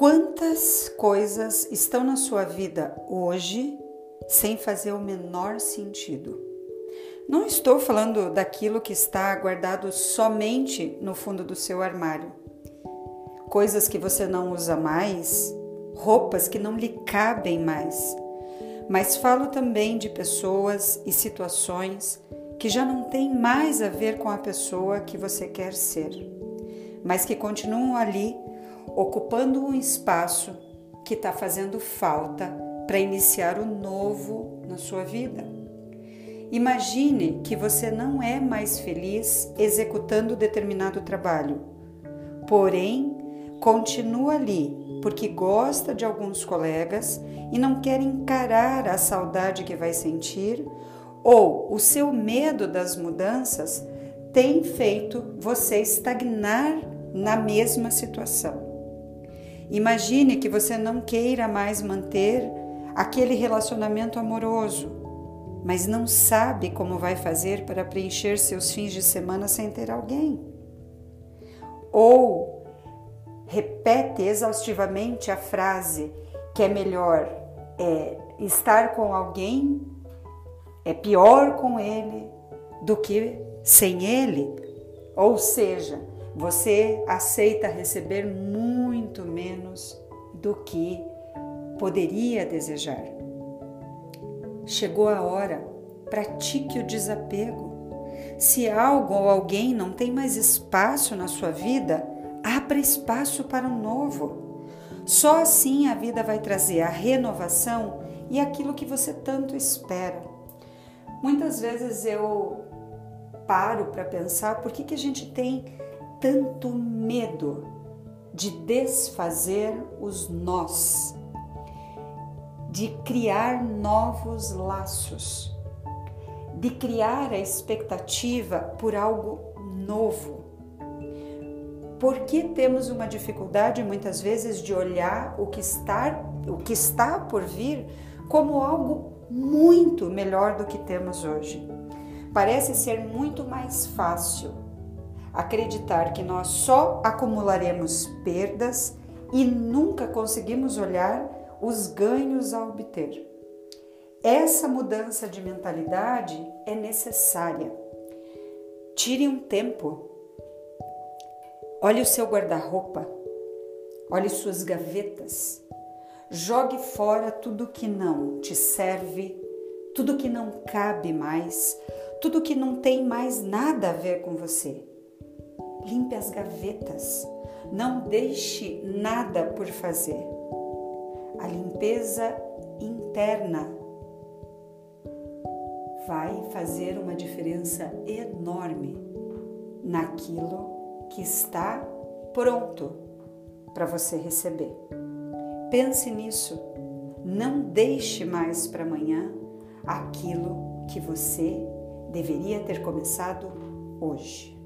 Quantas coisas estão na sua vida hoje sem fazer o menor sentido? Não estou falando daquilo que está guardado somente no fundo do seu armário. Coisas que você não usa mais, roupas que não lhe cabem mais. Mas falo também de pessoas e situações que já não têm mais a ver com a pessoa que você quer ser, mas que continuam ali ocupando um espaço que está fazendo falta para iniciar o novo na sua vida. Imagine que você não é mais feliz executando determinado trabalho, porém continua ali porque gosta de alguns colegas e não quer encarar a saudade que vai sentir, ou o seu medo das mudanças tem feito você estagnar na mesma situação. Imagine que você não queira mais manter aquele relacionamento amoroso, mas não sabe como vai fazer para preencher seus fins de semana sem ter alguém. Ou repete exaustivamente a frase que é melhor é, estar com alguém, é pior com ele do que sem ele. Ou seja, você aceita receber muito menos do que poderia desejar. Chegou a hora, pratique o desapego. Se algo ou alguém não tem mais espaço na sua vida, abra espaço para um novo. Só assim a vida vai trazer a renovação e aquilo que você tanto espera. Muitas vezes eu paro para pensar por que, que a gente tem tanto medo de desfazer os nós, de criar novos laços, de criar a expectativa por algo novo. Por que temos uma dificuldade muitas vezes de olhar o que está, o que está por vir como algo muito melhor do que temos hoje? Parece ser muito mais fácil acreditar que nós só acumularemos perdas e nunca conseguimos olhar os ganhos a obter. Essa mudança de mentalidade é necessária. Tire um tempo. Olhe o seu guarda-roupa. Olhe suas gavetas. Jogue fora tudo que não te serve, tudo que não cabe mais, tudo que não tem mais nada a ver com você. Limpe as gavetas. Não deixe nada por fazer. A limpeza interna vai fazer uma diferença enorme naquilo que está pronto para você receber. Pense nisso. Não deixe mais para amanhã aquilo que você deveria ter começado hoje.